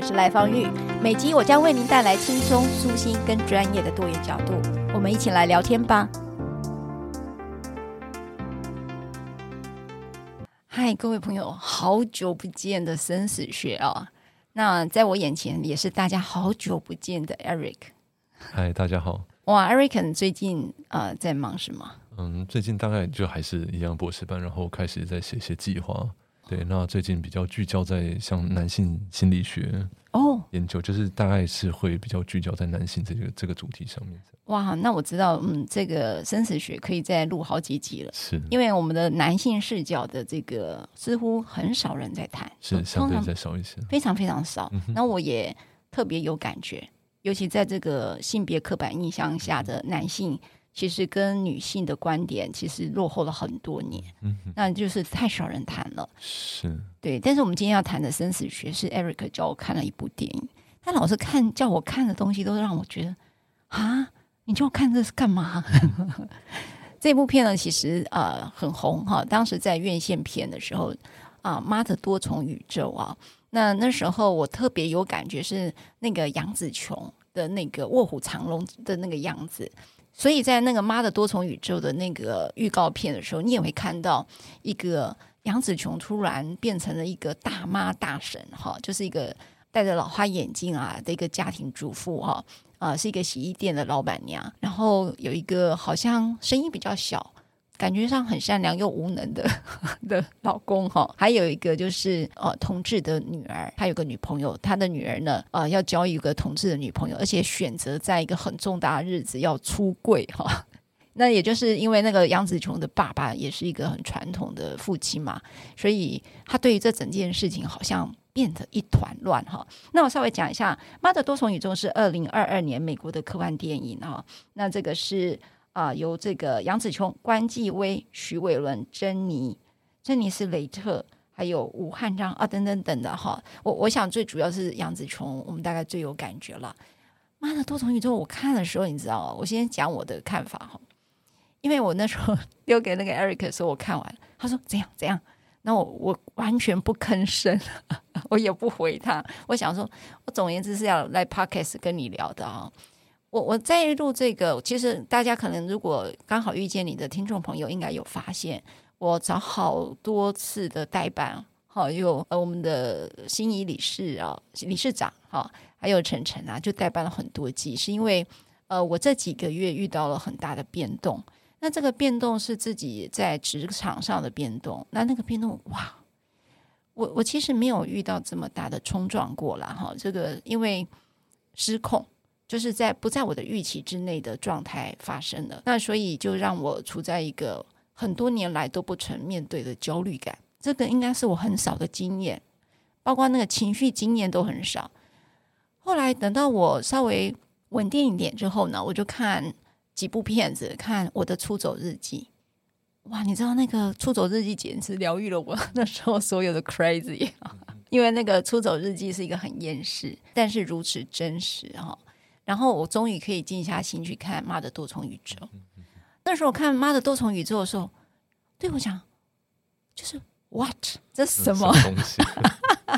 我是赖芳玉，每集我将为您带来轻松、舒心跟专业的多元角度，我们一起来聊天吧。嗨，各位朋友，好久不见的生死学哦。那在我眼前也是大家好久不见的 Eric。嗨，大家好。哇，Eric 最近呃在忙什么？嗯，最近大概就还是一样博士班，然后开始在写些计划。对，那最近比较聚焦在像男性心理学哦研究，就是大概是会比较聚焦在男性这个这个主题上面。哇，那我知道，嗯，这个生死学可以再录好几集了，是因为我们的男性视角的这个似乎很少人在谈，是相对再少一些，非常非常少。那、嗯、我也特别有感觉，尤其在这个性别刻板印象下的男性。其实跟女性的观点其实落后了很多年，嗯，那就是太少人谈了，是对。但是我们今天要谈的生死学是 Eric 叫我看了一部电影，他老是看叫我看的东西都让我觉得啊，你叫我看这是干嘛？这部片呢，其实呃很红哈，当时在院线片的时候啊，妈的多重宇宙啊，那那时候我特别有感觉是那个杨紫琼的那个卧虎藏龙的那个样子。所以在那个《妈的多重宇宙》的那个预告片的时候，你也会看到一个杨紫琼突然变成了一个大妈大婶哈，就是一个戴着老花眼镜啊的一个家庭主妇哈啊，是一个洗衣店的老板娘，然后有一个好像声音比较小。感觉上很善良又无能的 的老公哈，还有一个就是呃同志的女儿，他有个女朋友，他的女儿呢呃要交一个同志的女朋友，而且选择在一个很重大的日子要出柜哈。那也就是因为那个杨紫琼的爸爸也是一个很传统的父亲嘛，所以他对于这整件事情好像变得一团乱哈。那我稍微讲一下，《妈的多重宇宙》是二零二二年美国的科幻电影哈。那这个是。啊、由这个杨紫琼、关继威、许玮伦、珍妮、珍妮斯雷特，还有吴汉章啊，等等等的哈。我我想最主要是杨紫琼，我们大概最有感觉了。妈的多重宇宙，我看的时候，你知道，我先讲我的看法哈。因为我那时候 丢给那个 Eric 说，我看完了，他说怎样怎样，那我我完全不吭声，我也不回他。我想说，我总而言之是要来 Podcast 跟你聊的啊。我我在录这个，其实大家可能如果刚好遇见你的听众朋友，应该有发现，我找好多次的代班，好有呃我们的心仪理事啊理事长哈，还有晨晨啊，就代班了很多季，是因为呃我这几个月遇到了很大的变动，那这个变动是自己在职场上的变动，那那个变动哇，我我其实没有遇到这么大的冲撞过啦。哈，这个因为失控。就是在不在我的预期之内的状态发生了，那所以就让我处在一个很多年来都不曾面对的焦虑感。这个应该是我很少的经验，包括那个情绪经验都很少。后来等到我稍微稳定一点之后呢，我就看几部片子，看我的出走日记。哇，你知道那个出走日记简直疗愈了我那时候所有的 crazy，因为那个出走日记是一个很厌世，但是如此真实哈。然后我终于可以静下心去看《妈的多重宇宙》。那时候我看《妈的多重宇宙》的时候，对我讲，就是 what 这是什么？东西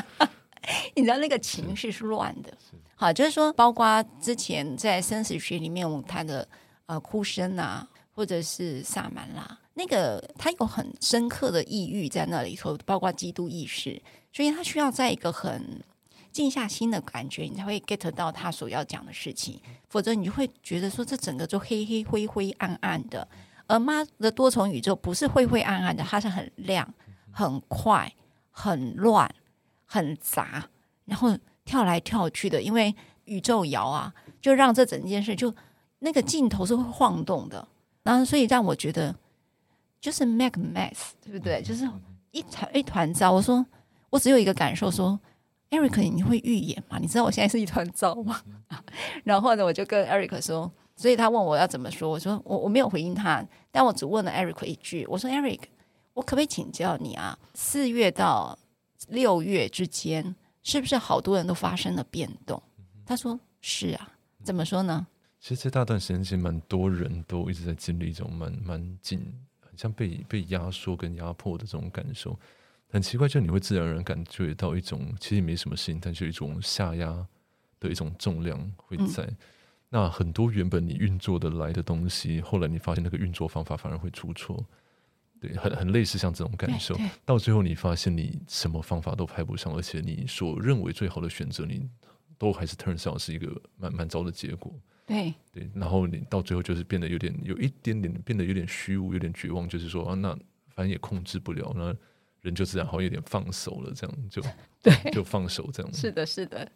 你知道那个情绪是乱的。好，就是说，包括之前在生死学里面我们谈的呃哭声啊，或者是萨满啦，那个他有很深刻的抑郁在那里头，包括基督意识，所以他需要在一个很。静下心的感觉，你才会 get 到他所要讲的事情，否则你就会觉得说这整个就黑黑灰灰暗暗的。而妈的多重宇宙不是灰灰暗暗的，它是很亮、很快、很乱、很杂，然后跳来跳去的，因为宇宙摇啊，就让这整件事就那个镜头是会晃动的，然后所以让我觉得就是 make mess，对不对？就是一团一团糟。我说我只有一个感受说。Eric，你会预言吗？你知道我现在是一团糟吗？然后呢，我就跟 Eric 说，所以他问我要怎么说，我说我我没有回应他，但我只问了 Eric 一句，我说 Eric，我可不可以请教你啊？四月到六月之间，是不是好多人都发生了变动？他说是啊，怎么说呢？其实这大段时间，其实蛮多人都一直在经历一种蛮蛮紧，很像被被压缩跟压迫的这种感受。很奇怪，就你会自然而然感觉到一种其实没什么事情，但就一种下压的一种重量会在。嗯、那很多原本你运作的来的东西，后来你发现那个运作方法反而会出错。对，很很类似像这种感受。到最后你发现你什么方法都派不上，而且你所认为最好的选择，你都还是 turns out 是一个蛮蛮糟的结果。对对，然后你到最后就是变得有点有一点点变得有点虚无，有点绝望，就是说啊，那反正也控制不了那。人就自然好像有点放手了，这样就 对，就放手这样。是的，是的。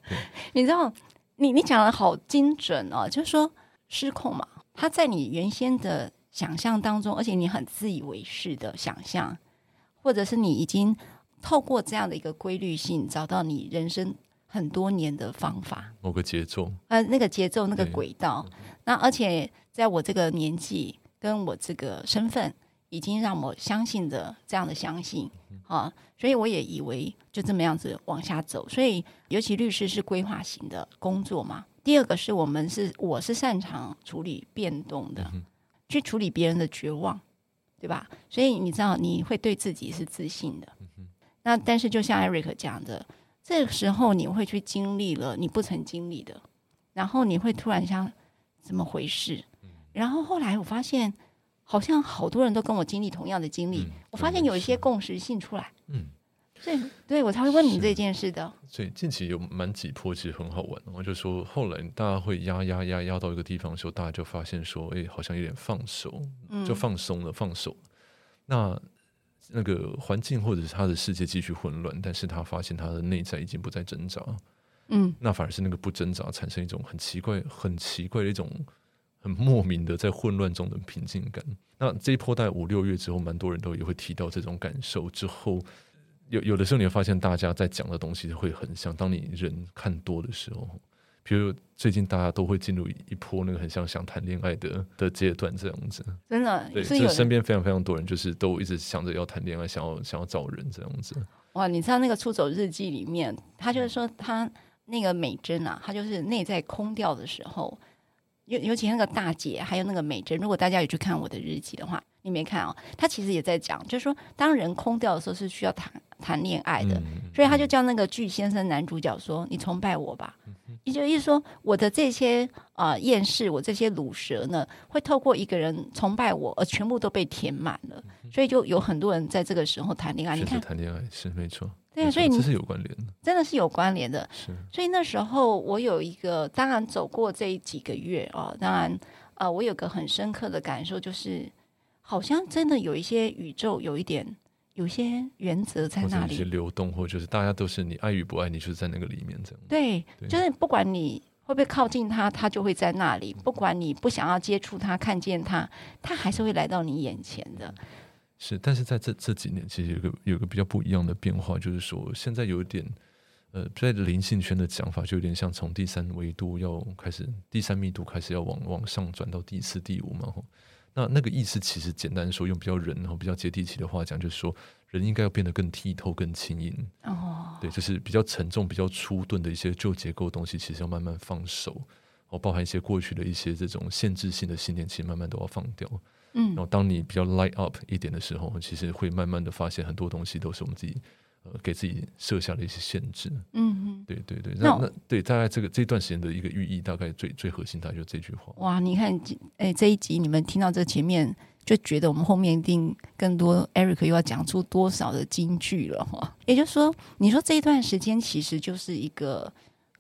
你知道，你你讲的好精准哦，就是说失控嘛，它在你原先的想象当中，而且你很自以为是的想象，或者是你已经透过这样的一个规律性，找到你人生很多年的方法，某个节奏，呃，那个节奏，那个轨道。那而且在我这个年纪，跟我这个身份。已经让我相信的这样的相信啊，所以我也以为就这么样子往下走。所以，尤其律师是规划型的工作嘛。第二个是我们是我是擅长处理变动的，去处理别人的绝望，对吧？所以你知道你会对自己是自信的。那但是就像艾瑞克讲的，这个时候你会去经历了你不曾经历的，然后你会突然想怎么回事？然后后来我发现。好像好多人都跟我经历同样的经历，嗯、我发现有一些共识性出来，嗯，所以对我才会问你这件事的。所以近期有蛮几波，其实很好玩。我就说，后来大家会压压压压到一个地方的时候，大家就发现说，哎，好像有点放手，就放松了，放手。嗯、那那个环境或者是他的世界继续混乱，但是他发现他的内在已经不再挣扎，嗯，那反而是那个不挣扎，产生一种很奇怪、很奇怪的一种。很莫名的在混乱中的平静感。那这一波大概五六月之后，蛮多人都也会提到这种感受。之后有有的时候你会发现，大家在讲的东西会很像。当你人看多的时候，比如最近大家都会进入一波那个很像想谈恋爱的的阶段，这样子。真的，对，就身边非常非常多人，就是都一直想着要谈恋爱，想要想要找人这样子。哇，你知道那个出走日记里面，他就是说他那个美珍啊，他就是内在空掉的时候。尤尤其那个大姐，还有那个美珍，如果大家有去看我的日记的话，你没看哦，她其实也在讲，就是说，当人空掉的时候，是需要谈谈恋爱的，所以他就叫那个巨先生男主角说：“你崇拜我吧。”也就意思说，我的这些啊、呃、厌世，我这些卤蛇呢，会透过一个人崇拜我，而全部都被填满了，所以就有很多人在这个时候谈恋爱。你看，谈恋爱是没错。对啊，所以你这是有关联的，真的是有关联的。是，所以那时候我有一个，当然走过这几个月啊，当然呃，我有个很深刻的感受，就是好像真的有一些宇宙有一点，有一些原则在那里，一些流动，或者就是大家都是你爱与不爱，你就是在那个里面这样。对，对就是不管你会不会靠近他，他就会在那里；不管你不想要接触他，看见他，他还是会来到你眼前的。是，但是在这这几年，其实有个有个比较不一样的变化，就是说现在有点，呃，在灵性圈的讲法，就有点像从第三维度要开始，第三密度开始要往往上转到第四、第五嘛。那那个意思其实简单说，用比较人然后比较接地气的话讲，就是说人应该要变得更剔透、更轻盈。哦，对，就是比较沉重、比较粗钝的一些旧结构东西，其实要慢慢放手，哦，包含一些过去的一些这种限制性的信念，其实慢慢都要放掉。嗯，然后当你比较 light up 一点的时候，其实会慢慢的发现很多东西都是我们自己呃给自己设下的一些限制。嗯嗯，对对对，那那对大概这个这段时间的一个寓意，大概最最核心，大概就这句话。哇，你看，哎，这一集你们听到这前面，就觉得我们后面一定更多 Eric 又要讲出多少的金句了哈。也就是说，你说这一段时间其实就是一个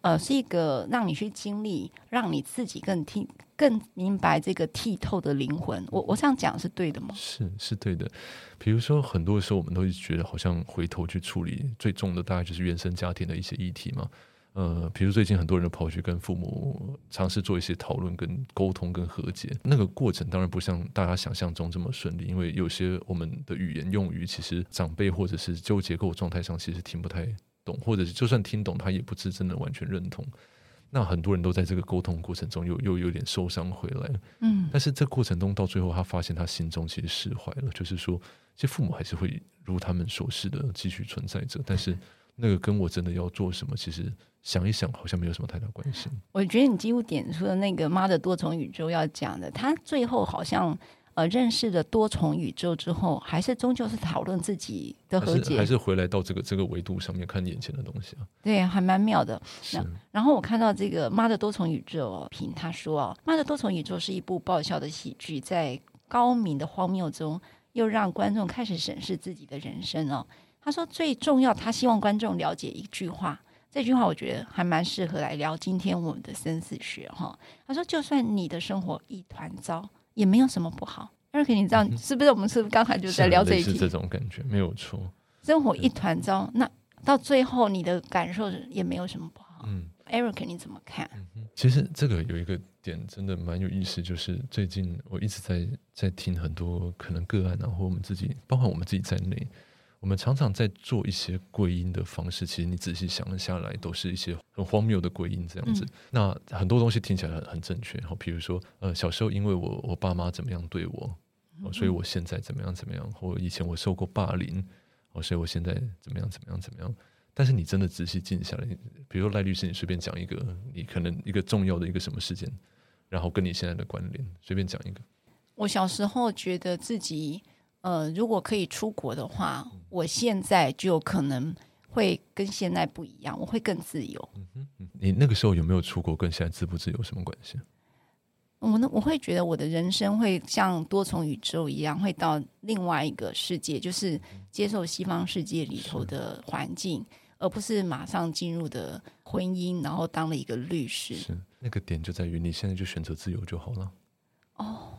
呃，是一个让你去经历，让你自己更听、更明白这个剔透的灵魂。我我这样讲是对的吗？是是对的。比如说，很多时候我们都会觉得，好像回头去处理最重的，大概就是原生家庭的一些议题嘛。呃，比如最近很多人都跑去跟父母尝试做一些讨论、跟沟通、跟和解，那个过程当然不像大家想象中这么顺利，因为有些我们的语言用语，其实长辈或者是纠结构状态上，其实听不太懂，或者是就算听懂，他也不是真的完全认同。那很多人都在这个沟通过程中又又有点受伤回来，嗯，但是这过程中到最后，他发现他心中其实释怀了，就是说，其实父母还是会如他们所示的继续存在着，但是。那个跟我真的要做什么，其实想一想，好像没有什么太大关系。我觉得你几乎点出了那个妈的多重宇宙要讲的，他最后好像呃认识了多重宇宙之后，还是终究是讨论自己的和解，还是回来到这个这个维度上面看眼前的东西啊？对，还蛮妙的。那。然后我看到这个妈的多重宇宙评他说啊，妈的多重宇宙是一部爆笑的喜剧，在高明的荒谬中，又让观众开始审视自己的人生哦。他说：“最重要，他希望观众了解一句话。这句话我觉得还蛮适合来聊今天我们的生死学哈。他说：就算你的生活一团糟，也没有什么不好。Eric，你知道是不是？我们是不是刚才就在聊这一题？是这种感觉，没有错。生活一团糟，那到最后你的感受也没有什么不好。嗯，Eric，你怎么看？其实这个有一个点真的蛮有意思，就是最近我一直在在听很多可能个案，然后我们自己，包括我们自己在内。”我们常常在做一些归因的方式，其实你仔细想了下来，都是一些很荒谬的归因这样子。嗯、那很多东西听起来很很正确，然后比如说，呃，小时候因为我我爸妈怎么样对我，所以我现在怎么样怎么样，或以前我受过霸凌，哦，所以我现在怎么样怎么样怎么样。但是你真的仔细静下来，比如说赖律师，你随便讲一个，你可能一个重要的一个什么事件，然后跟你现在的关联，随便讲一个。我小时候觉得自己。呃，如果可以出国的话，我现在就可能会跟现在不一样，我会更自由。嗯哼，你那个时候有没有出国，跟现在自不自由有什么关系？我呢，我会觉得我的人生会像多重宇宙一样，会到另外一个世界，就是接受西方世界里头的环境，而不是马上进入的婚姻，然后当了一个律师。是那个点就在于你现在就选择自由就好了。哦，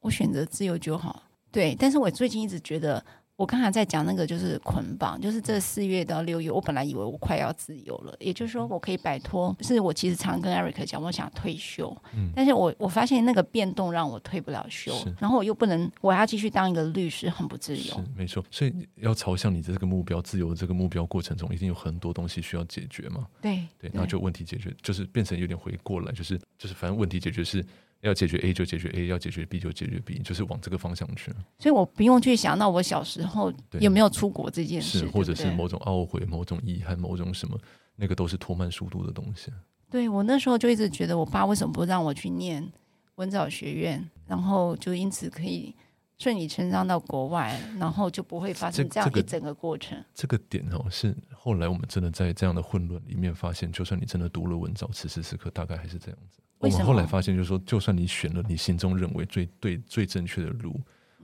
我选择自由就好。对，但是我最近一直觉得，我刚才在讲那个就是捆绑，就是这四月到六月，我本来以为我快要自由了，也就是说我可以摆脱。是我其实常跟 Eric 讲，我想退休，嗯，但是我我发现那个变动让我退不了休，然后我又不能，我要继续当一个律师，很不自由。是没错，所以要朝向你的这个目标，自由的这个目标过程中，一定有很多东西需要解决嘛。对对，那就问题解决，就是变成有点回过来，就是就是反正问题解决是。要解决 A 就解决 A，要解决 B 就解决 B，就是往这个方向去。所以我不用去想到我小时候有没有出国这件事，是或者是某种懊悔、某种遗憾、某种什么，那个都是拖慢速度的东西。对，我那时候就一直觉得，我爸为什么不让我去念文藻学院，然后就因此可以顺理成章到国外，然后就不会发生这样一整个过程。这个、这个点哦，是后来我们真的在这样的混乱里面发现，就算你真的读了文藻，此时此刻大概还是这样子。我们后来发现，就是说，就算你选了你心中认为最对、最正确的路，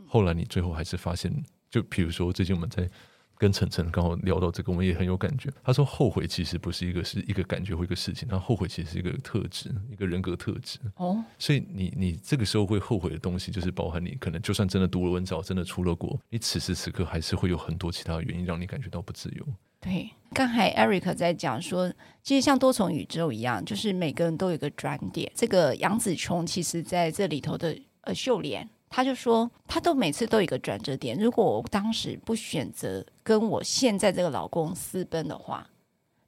后来你最后还是发现，就比如说最近我们在跟晨晨刚好聊到这个，我们也很有感觉。他说，后悔其实不是一个是一个感觉或一个事情，他后悔其实是一个特质，一个人格特质。哦，所以你你这个时候会后悔的东西，就是包含你可能就算真的读了文藻，真的出了国，你此时此刻还是会有很多其他的原因让你感觉到不自由。对，刚才 Eric 在讲说，其实像多重宇宙一样，就是每个人都有一个转点。这个杨紫琼其实在这里头的呃秀莲，她就说，她都每次都有一个转折点。如果我当时不选择跟我现在这个老公私奔的话。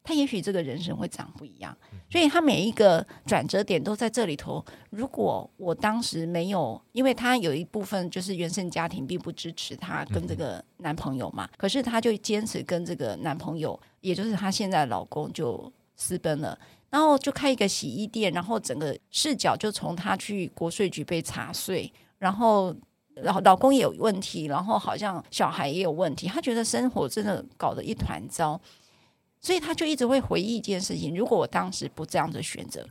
他也许这个人生会长不一样，所以他每一个转折点都在这里头。如果我当时没有，因为他有一部分就是原生家庭并不支持他跟这个男朋友嘛，可是他就坚持跟这个男朋友，也就是他现在的老公就私奔了，然后就开一个洗衣店，然后整个视角就从他去国税局被查税，然后然后老公也有问题，然后好像小孩也有问题，他觉得生活真的搞得一团糟。所以他就一直会回忆一件事情：如果我当时不这样子选择，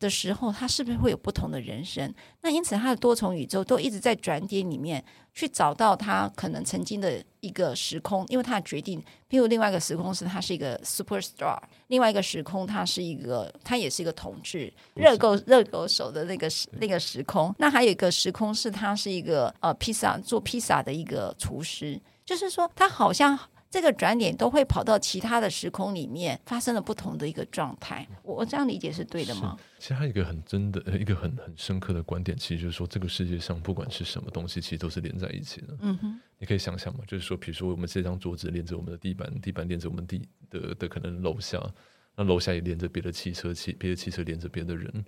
的时候，他是不是会有不同的人生？那因此，他的多重宇宙都一直在转点里面去找到他可能曾经的一个时空，因为他的决定。譬如另外一个时空是他是一个 superstar，另外一个时空他是一个他也是一个统治热狗热狗手的那个时那个时空。那还有一个时空是他是一个呃披萨做披萨的一个厨师，就是说他好像。这个转点都会跑到其他的时空里面，发生了不同的一个状态。我我这样理解是对的吗？其实还有一个很真的、一个很很深刻的观点，其实就是说，这个世界上不管是什么东西，其实都是连在一起的。嗯哼，你可以想想嘛，就是说，比如说我们这张桌子连着我们的地板，地板连着我们地的的可能楼下，那楼下也连着别的汽车，汽别的汽车连着别的人。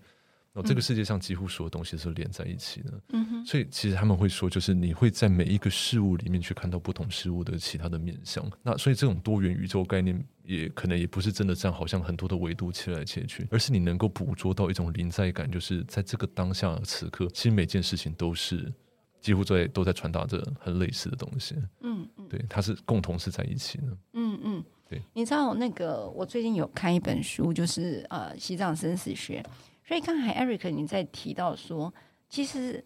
哦，这个世界上几乎所有东西是连在一起的，嗯哼，所以其实他们会说，就是你会在每一个事物里面去看到不同事物的其他的面相。那所以这种多元宇宙概念，也可能也不是真的这样，好像很多的维度切来切去，而是你能够捕捉到一种临在感，就是在这个当下此刻，其实每件事情都是几乎在都在传达着很类似的东西。嗯嗯，对，它是共同是在一起的。嗯嗯，对。你知道那个我最近有看一本书，就是呃西藏生死学。所以刚才 Eric 你在提到说，其实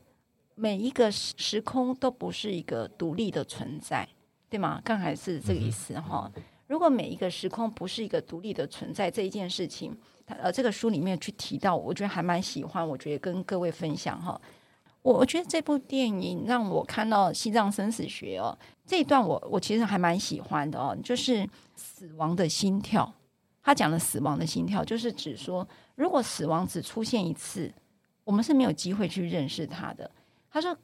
每一个时空都不是一个独立的存在，对吗？刚才是这个意思哈。如果每一个时空不是一个独立的存在，这一件事情，呃，这个书里面去提到，我觉得还蛮喜欢，我觉得跟各位分享哈。我我觉得这部电影让我看到西藏生死学哦，这一段我我其实还蛮喜欢的哦，就是死亡的心跳。他讲的死亡的心跳，就是指说。如果死亡只出现一次，我们是没有机会去认识它的。他说：“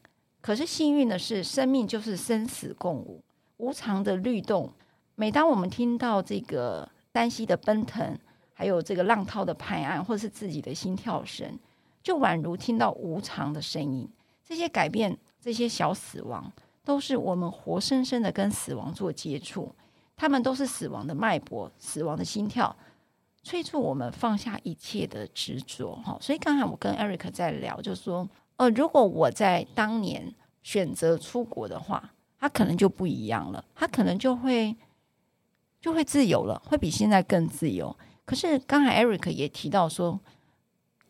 可是幸运的是，生命就是生死共舞，无常的律动。每当我们听到这个丹溪的奔腾，还有这个浪涛的拍岸，或是自己的心跳声，就宛如听到无常的声音。这些改变，这些小死亡，都是我们活生生的跟死亡做接触。他们都是死亡的脉搏，死亡的心跳。”催促我们放下一切的执着，哈，所以刚才我跟 Eric 在聊，就说，呃，如果我在当年选择出国的话，他可能就不一样了，他可能就会就会自由了，会比现在更自由。可是刚才 Eric 也提到说。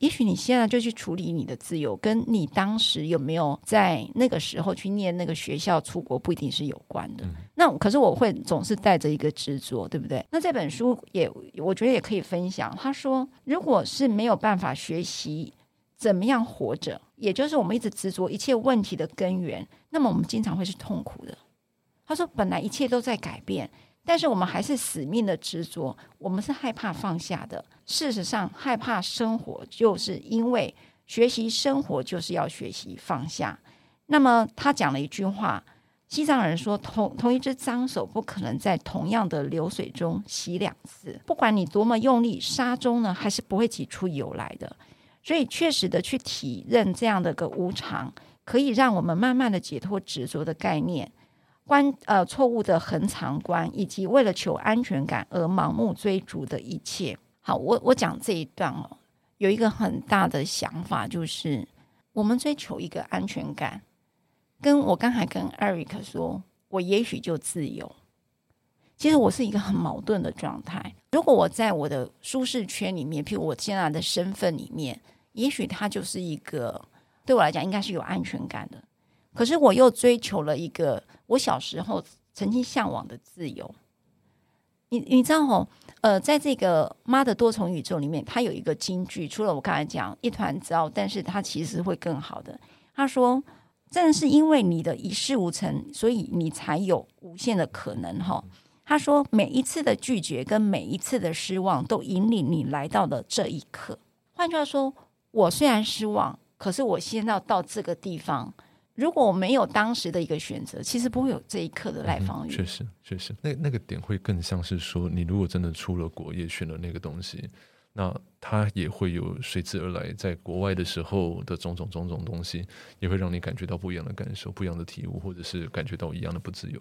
也许你现在就去处理你的自由，跟你当时有没有在那个时候去念那个学校出国不一定是有关的。那可是我会总是带着一个执着，对不对？那这本书也我觉得也可以分享。他说，如果是没有办法学习怎么样活着，也就是我们一直执着一切问题的根源，那么我们经常会是痛苦的。他说，本来一切都在改变。但是我们还是死命的执着，我们是害怕放下的。事实上，害怕生活，就是因为学习生活就是要学习放下。那么他讲了一句话：西藏人说，同同一只脏手不可能在同样的流水中洗两次。不管你多么用力，沙中呢还是不会挤出油来的。所以，确实的去体认这样的个无常，可以让我们慢慢的解脱执着的概念。观呃错误的恒常观，以及为了求安全感而盲目追逐的一切。好，我我讲这一段哦，有一个很大的想法，就是我们追求一个安全感，跟我刚才跟 Eric 说，我也许就自由。其实我是一个很矛盾的状态。如果我在我的舒适圈里面，譬如我现在的身份里面，也许他就是一个对我来讲应该是有安全感的。可是我又追求了一个我小时候曾经向往的自由。你你知道哦，呃，在这个妈的多重宇宙里面，它有一个金句，除了我刚才讲一团糟，但是它其实会更好的。他说：“正是因为你的一事无成，所以你才有无限的可能。”哈，他说每一次的拒绝跟每一次的失望，都引领你来到了这一刻。换句话说，我虽然失望，可是我现在要到这个地方。如果我没有当时的一个选择，其实不会有这一刻的赖芳玉。确实，确实，那那个点会更像是说，你如果真的出了国，也选了那个东西，那它也会有随之而来，在国外的时候的种种种种东西，也会让你感觉到不一样的感受、不一样的体悟，或者是感觉到一样的不自由。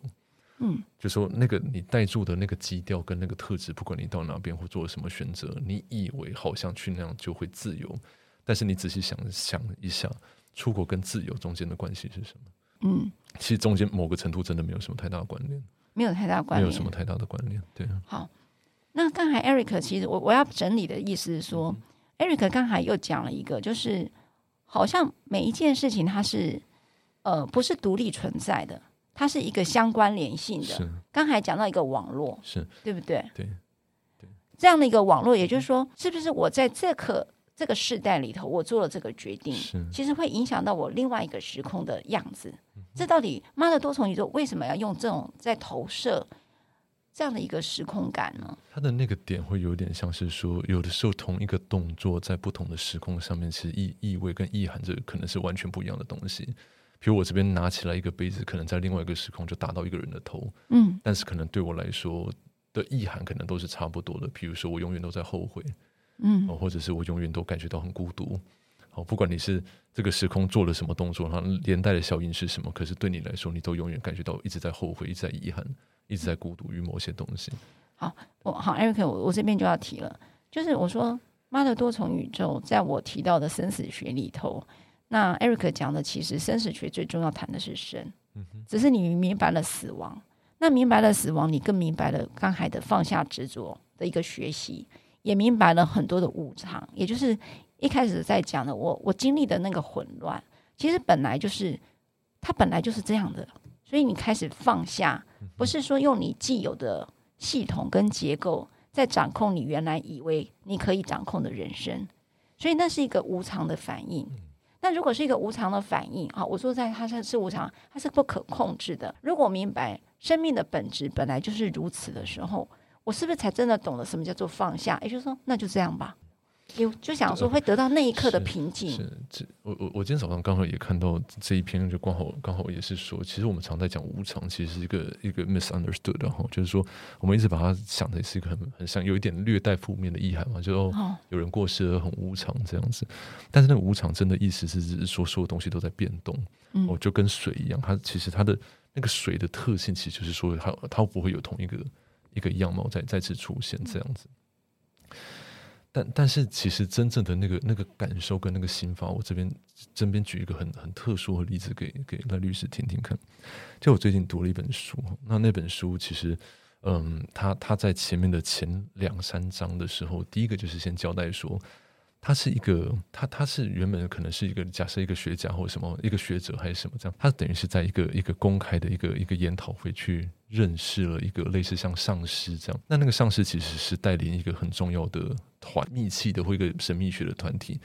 嗯，就说那个你带住的那个基调跟那个特质，不管你到哪边或做了什么选择，你以为好像去那样就会自由，但是你仔细想想一下。出国跟自由中间的关系是什么？嗯，其实中间某个程度真的没有什么太大的关联，没有太大关联，没有什么太大的关联。对，好，那刚才 Eric 其实我我要整理的意思是说、嗯、Eric 刚才又讲了一个，就是好像每一件事情它是呃不是独立存在的，它是一个相关联性的。是。刚才讲到一个网络，是。对不对？对。对，这样的一个网络，也就是说，是不是我在这个这个世代里头，我做了这个决定，其实会影响到我另外一个时空的样子。这到底妈的多重宇宙为什么要用这种在投射这样的一个时空感呢？它的那个点会有点像是说，有的时候同一个动作在不同的时空上面，其实意意味跟意涵这可能是完全不一样的东西。比如我这边拿起来一个杯子，可能在另外一个时空就打到一个人的头，嗯，但是可能对我来说的意涵可能都是差不多的。比如说我永远都在后悔，嗯，或者是我永远都感觉到很孤独。好，不管你是这个时空做了什么动作，然后连带的效应是什么，可是对你来说，你都永远感觉到一直在后悔，一直在遗憾，一直在孤独于某些东西。好，我好，Eric，我我这边就要提了，就是我说妈的多重宇宙，在我提到的生死学里头，那 Eric 讲的其实生死学最重要谈的是生，嗯，只是你明白了死亡，那明白了死亡，你更明白了刚才的放下执着的一个学习，也明白了很多的无常，也就是。一开始在讲的，我我经历的那个混乱，其实本来就是，它本来就是这样的。所以你开始放下，不是说用你既有的系统跟结构在掌控你原来以为你可以掌控的人生。所以那是一个无常的反应。那如果是一个无常的反应，啊，我说在它是是无常，它是不可控制的。如果明白生命的本质本来就是如此的时候，我是不是才真的懂得什么叫做放下？也就是说，那就这样吧。有就想说会得到那一刻的平静。是，这我我我今天早上刚好也看到这一篇，就刚好刚好也是说，其实我们常在讲无常，其实是一个一个 misunderstood，然后就是说我们一直把它想的是一个很很像有一点略带负面的意涵嘛，就哦有人过世了很无常这样子，但是那个无常真的意思是指说所有东西都在变动，嗯哦就跟水一样，它其实它的那个水的特性其实就是说它它不会有同一个一个样貌再再次出现这样子。但但是其实真正的那个那个感受跟那个心法，我这边这边举一个很很特殊的例子给给赖律师听听看。就我最近读了一本书，那那本书其实，嗯，他他在前面的前两三章的时候，第一个就是先交代说。他是一个，他他是原本可能是一个假设一个学家或者什么一个学者还是什么这样，他等于是在一个一个公开的一个一个研讨会去认识了一个类似像上师这样，那那个上师其实是带领一个很重要的团密契的或一个神秘学的团体，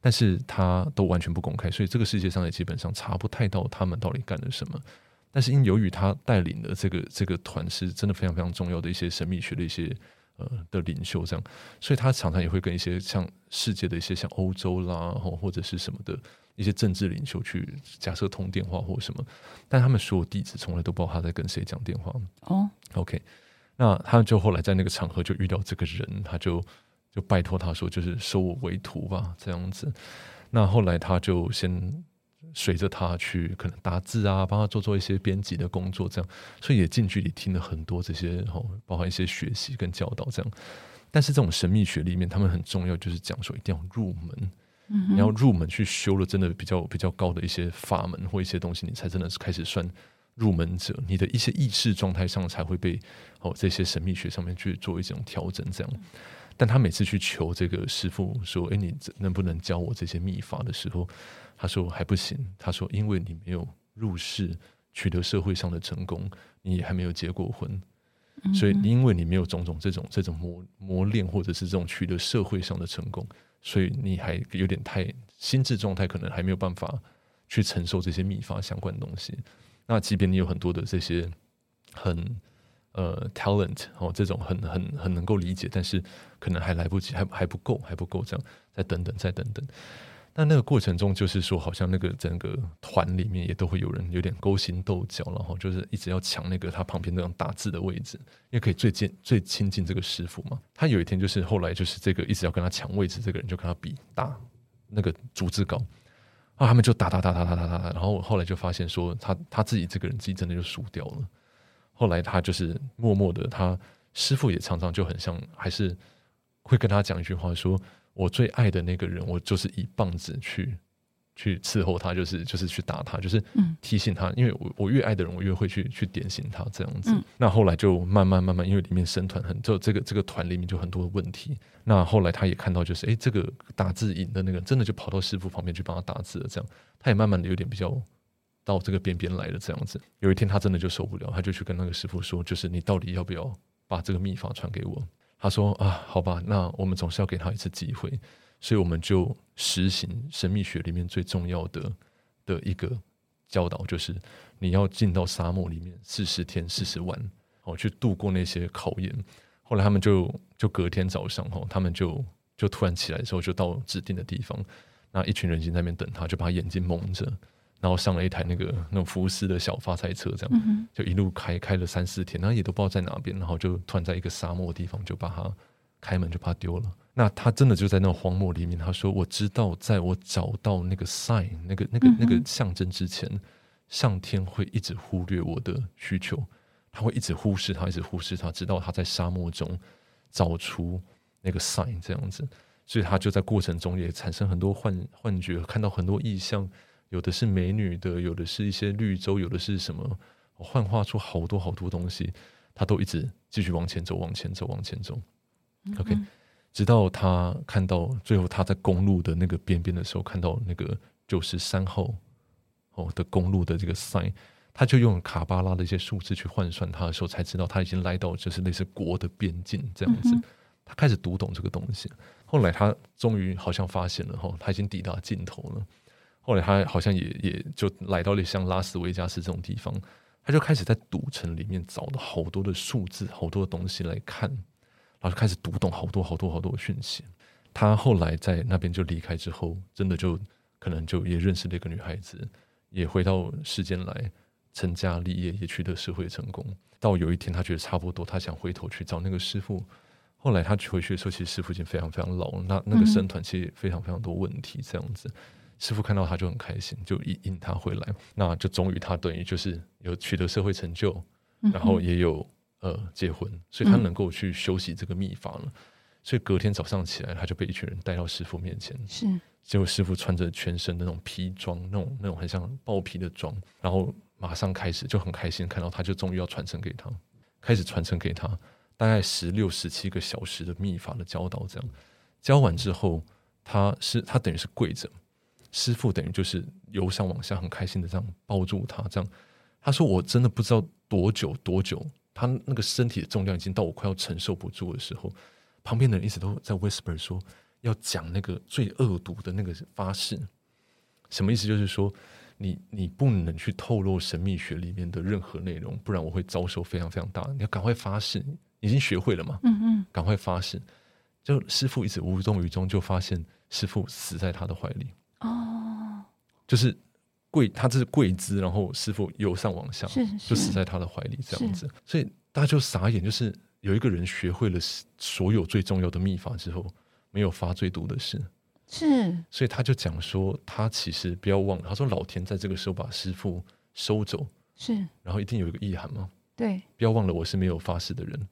但是他都完全不公开，所以这个世界上也基本上查不太到他们到底干了什么。但是因由于他带领的这个这个团是真的非常非常重要的一些神秘学的一些。呃的领袖这样，所以他常常也会跟一些像世界的一些像欧洲啦，或或者是什么的一些政治领袖去假设通电话或什么，但他们所有弟子从来都不知道他在跟谁讲电话。哦，OK，那他就后来在那个场合就遇到这个人，他就就拜托他说，就是收我为徒吧，这样子。那后来他就先。随着他去可能打字啊，帮他做做一些编辑的工作，这样，所以也近距离听了很多这些，哦，包含一些学习跟教导这样。但是这种神秘学里面，他们很重要，就是讲说一定要入门，嗯，你要入门去修了真的比较比较高的一些法门或一些东西，你才真的是开始算入门者，你的一些意识状态上才会被哦这些神秘学上面去做一种调整这样。但他每次去求这个师傅说：“哎，你能不能教我这些秘法的时候？”他说还不行。他说，因为你没有入世，取得社会上的成功，你也还没有结过婚，所以因为你没有种种这种这种磨磨练，或者是这种取得社会上的成功，所以你还有点太心智状态，可能还没有办法去承受这些秘法相关的东西。那即便你有很多的这些很呃 talent 哦，这种很很很能够理解，但是可能还来不及，还还不够，还不够，这样再等等，再等等。那那个过程中，就是说，好像那个整个团里面也都会有人有点勾心斗角，然后就是一直要抢那个他旁边那种打字的位置，因为可以最近最亲近这个师傅嘛。他有一天就是后来就是这个一直要跟他抢位置，这个人就跟他比打那个逐字稿啊，他们就打打打打打打打，然后后来就发现说他他自己这个人自己真的就输掉了。后来他就是默默的，他师傅也常常就很像，还是会跟他讲一句话说。我最爱的那个人，我就是以棒子去去伺候他，就是就是去打他，就是提醒他，因为我我越爱的人，我越会去去点醒他这样子。那后来就慢慢慢慢，因为里面生团很就这个这个团里面就很多的问题。那后来他也看到，就是哎，这个打字赢的那个真的就跑到师傅旁边去帮他打字了，这样他也慢慢的有点比较到这个边边来了这样子。有一天他真的就受不了，他就去跟那个师傅说，就是你到底要不要把这个秘法传给我？他说啊，好吧，那我们总是要给他一次机会。所以我们就实行神秘学里面最重要的的一个教导，就是你要进到沙漠里面四十天四十晚，哦，去度过那些考验。后来他们就就隔天早上，哦，他们就就突然起来的时候，就到指定的地方，那一群人已经在那边等他，就把眼睛蒙着，然后上了一台那个那种福斯的小发财车，这样就一路开开了三四天，然后也都不知道在哪边，然后就突然在一个沙漠的地方就把它开门就把它丢了。那他真的就在那种荒漠里面。他说：“我知道，在我找到那个 sign，那个、那个、那个象征之前，上天会一直忽略我的需求，他会一直忽视他，一直忽视他，直到他在沙漠中找出那个 sign 这样子。所以他就在过程中也产生很多幻幻觉，看到很多意象，有的是美女的，有的是一些绿洲，有的是什么，幻化出好多好多东西。他都一直继续往前走，往前走，往前走。OK。”直到他看到最后，他在公路的那个边边的时候，看到那个九十三号哦的公路的这个 sign，他就用卡巴拉的一些数字去换算他的时候，才知道他已经来到就是类似国的边境这样子。他开始读懂这个东西。后来他终于好像发现了哈，他已经抵达尽头了。后来他好像也也就来到了像拉斯维加斯这种地方，他就开始在赌城里面找了好多的数字，好多的东西来看。然后就开始读懂好多好多好多讯息。他后来在那边就离开之后，真的就可能就也认识了一个女孩子，也回到世间来成家立业，也取得社会成功。到有一天，他觉得差不多，他想回头去找那个师傅。后来他回去的时候，其实师傅已经非常非常老了。那那个生团其实非常非常多问题，这样子。师傅看到他就很开心，就引引他回来。那就终于他等于就是有取得社会成就，然后也有。呃，结婚，所以他能够去修习这个秘法了。嗯、所以隔天早上起来，他就被一群人带到师傅面前。是，结果师傅穿着全身那种皮装，那种那种很像豹皮的装，然后马上开始就很开心，看到他就终于要传承给他，开始传承给他，大概十六、十七个小时的秘法的教导，这样教完之后，他是他等于是跪着，师傅等于就是由上往下很开心的这样抱住他，这样他说：“我真的不知道多久多久。”他那个身体的重量已经到我快要承受不住的时候，旁边的人一直都在 whisper 说要讲那个最恶毒的那个发誓，什么意思？就是说你你不能去透露神秘学里面的任何内容，不然我会遭受非常非常大。你要赶快发誓，已经学会了嘛？嗯嗯，赶快发誓。就师傅一直无动于衷，就发现师傅死在他的怀里。哦，就是。跪，他这是跪姿，然后师傅由上往下，就死在他的怀里这样子，所以大家就傻眼，就是有一个人学会了所有最重要的秘法之后，没有发最毒的事，是，所以他就讲说，他其实不要忘了，他说老天在这个时候把师傅收走，是，然后一定有一个意涵嘛，对，不要忘了我是没有发誓的人，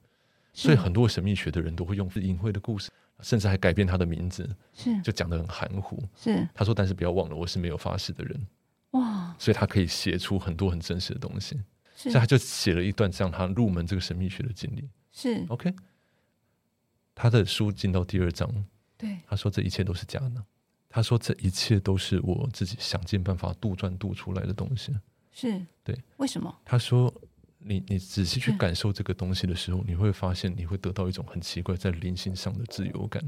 所以很多神秘学的人都会用隐晦的故事，甚至还改变他的名字，是，就讲的很含糊，是，他说，但是不要忘了我是没有发誓的人。哇！所以他可以写出很多很真实的东西，所以他就写了一段这样他入门这个神秘学的经历。是。OK，他的书进到第二章，对，他说这一切都是假的，他说这一切都是我自己想尽办法杜撰杜出来的东西。是。对，为什么？他说你你仔细去感受这个东西的时候，你会发现你会得到一种很奇怪在灵性上的自由感。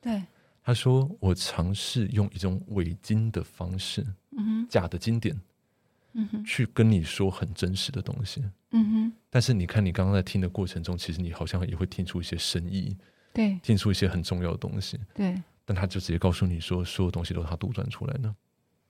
对。他说：“我尝试用一种伪经的方式，嗯哼，假的经典，嗯哼，去跟你说很真实的东西，嗯哼。但是你看，你刚刚在听的过程中，其实你好像也会听出一些深意，对，听出一些很重要的东西，对。但他就直接告诉你说，所有东西都是他杜撰出来的。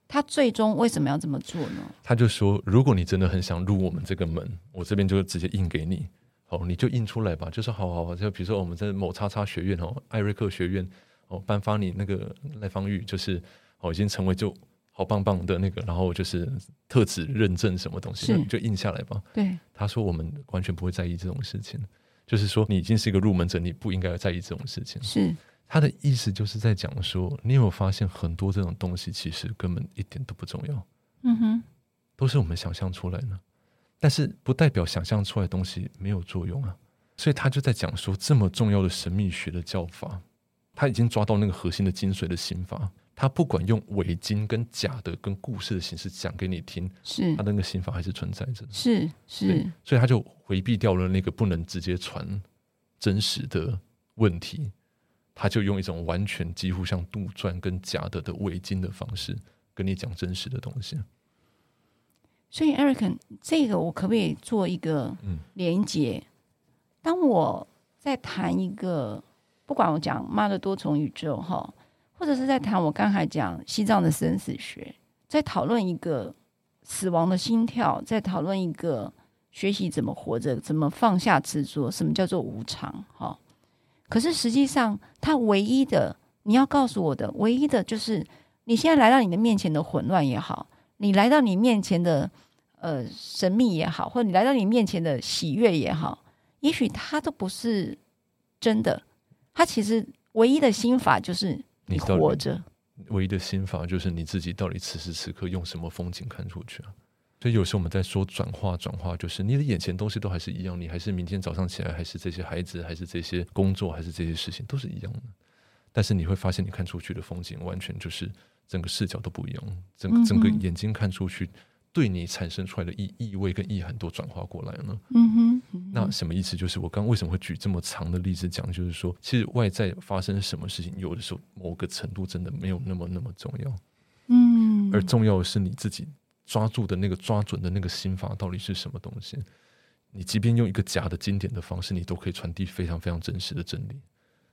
他最终为什么要这么做呢？他就说，如果你真的很想入我们这个门，我这边就直接印给你，哦，你就印出来吧。就说好好好，就比如说我们在某叉叉学院哦，艾瑞克学院。”哦，颁发你那个赖芳玉，就是哦，已经成为就好棒棒的那个，然后就是特指认证什么东西，你就印下来吧。对，他说我们完全不会在意这种事情，就是说你已经是一个入门者，你不应该在意这种事情。是，他的意思就是在讲说，你有没有发现很多这种东西其实根本一点都不重要，嗯哼，都是我们想象出来的，但是不代表想象出来的东西没有作用啊。所以他就在讲说，这么重要的神秘学的教法，他已经抓到那个核心的精髓的心法。他不管用伪经跟假的跟故事的形式讲给你听，是。他那个心法还是存在着，是是，所以他就回避掉了那个不能直接传真实的问题，他就用一种完全几乎像杜撰跟假的的伪经的方式跟你讲真实的东西。所以，Eric，这个我可不可以做一个连接？嗯、当我在谈一个，不管我讲妈的多重宇宙哈。或者是在谈我刚才讲西藏的生死学，在讨论一个死亡的心跳，在讨论一个学习怎么活着，怎么放下执着，什么叫做无常？哈，可是实际上，他唯一的你要告诉我的，唯一的就是你现在来到你的面前的混乱也好，你来到你面前的呃神秘也好，或者你来到你面前的喜悦也好，也许它都不是真的。他其实唯一的心法就是。你活着，唯一的心法就是你自己到底此时此刻用什么风景看出去啊？所以有时候我们在说转化，转化就是你的眼前东西都还是一样，你还是明天早上起来，还是这些孩子，还是这些工作，还是这些事情，都是一样的。但是你会发现，你看出去的风景完全就是整个视角都不一样，整个整个眼睛看出去。对你产生出来的意意味跟意涵都转化过来了。嗯哼，嗯哼，那什么意思？就是我刚为什么会举这么长的例子讲？就是说，其实外在发生什么事情，有的时候某个程度真的没有那么那么重要。嗯，而重要的是你自己抓住的那个抓准的那个心法到底是什么东西。你即便用一个假的经典的方式，你都可以传递非常非常真实的真理。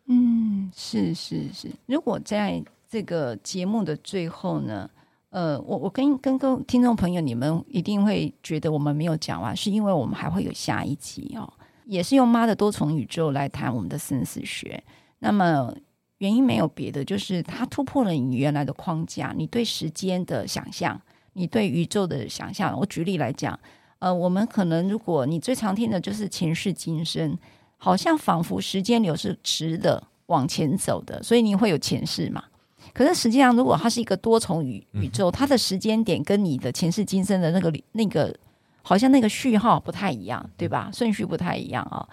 嗯，是是是。如果在这个节目的最后呢？呃，我我跟跟各位听众朋友，你们一定会觉得我们没有讲完，是因为我们还会有下一集哦，也是用妈的多重宇宙来谈我们的生死学。那么原因没有别的，就是它突破了你原来的框架，你对时间的想象，你对宇宙的想象。我举例来讲，呃，我们可能如果你最常听的就是前世今生，好像仿佛时间流是直的往前走的，所以你会有前世嘛。可是实际上，如果它是一个多重宇宇宙，它的时间点跟你的前世今生的那个那个，好像那个序号不太一样，对吧？顺序不太一样啊。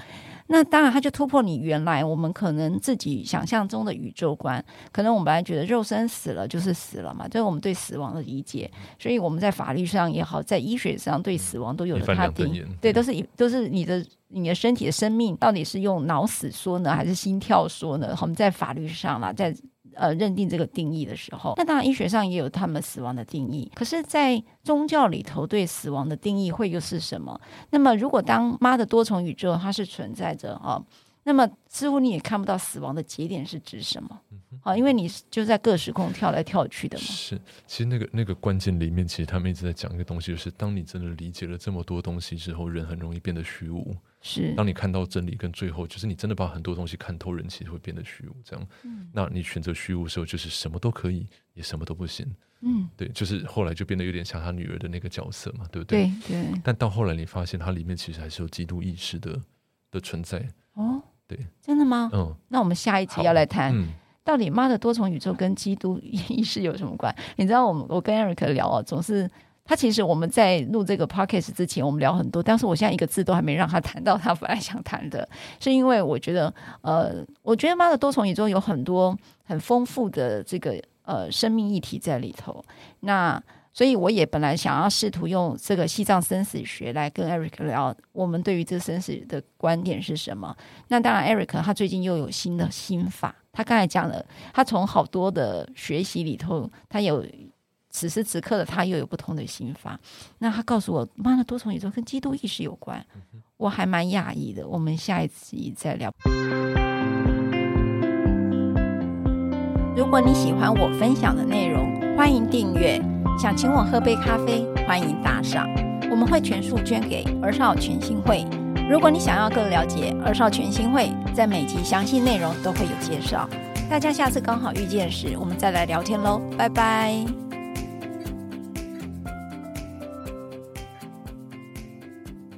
那当然，它就突破你原来我们可能自己想象中的宇宙观。可能我们本来觉得肉身死了就是死了嘛，这是我们对死亡的理解。所以我们在法律上也好，在医学上对死亡都有了判定，对，都是都是你的你的身体的生命到底是用脑死说呢，还是心跳说呢？我们在法律上啦，在。呃，认定这个定义的时候，那当然医学上也有他们死亡的定义。可是，在宗教里头，对死亡的定义会又是什么？那么，如果当妈的多重宇宙它是存在着啊，那么似乎你也看不到死亡的节点是指什么？啊，因为你就在各时空跳来跳去的嘛。是，其实那个那个关键里面，其实他们一直在讲一个东西，就是当你真的理解了这么多东西之后，人很容易变得虚无。是，当你看到真理跟最后，就是你真的把很多东西看透，人其实会变得虚无。这样，嗯，那你选择虚无的时候，就是什么都可以，也什么都不行。嗯，对，就是后来就变得有点像他女儿的那个角色嘛，对不对？对对。但到后来，你发现它里面其实还是有基督意识的的存在。哦，对，真的吗？嗯，那我们下一集要来谈，嗯，到底妈的多重宇宙跟基督意识有什么关？你知道，我们我跟 Eric 聊啊，总是。他其实我们在录这个 podcast 之前，我们聊很多，但是我现在一个字都还没让他谈到他本来想谈的，是因为我觉得，呃，我觉得妈的多重宇宙有很多很丰富的这个呃生命议题在里头。那所以我也本来想要试图用这个西藏生死学来跟 Eric 聊，我们对于这生死的观点是什么？那当然，Eric 他最近又有新的心法，他刚才讲了，他从好多的学习里头，他有。此时此刻的他又有不同的心法，那他告诉我，妈的多重宇宙跟基督意识有关，我还蛮讶异的。我们下一集再聊。如果你喜欢我分享的内容，欢迎订阅。想请我喝杯咖啡，欢迎打赏，我们会全数捐给儿少全新会。如果你想要更了解儿少全新会，在每集详细内容都会有介绍。大家下次刚好遇见时，我们再来聊天喽，拜拜。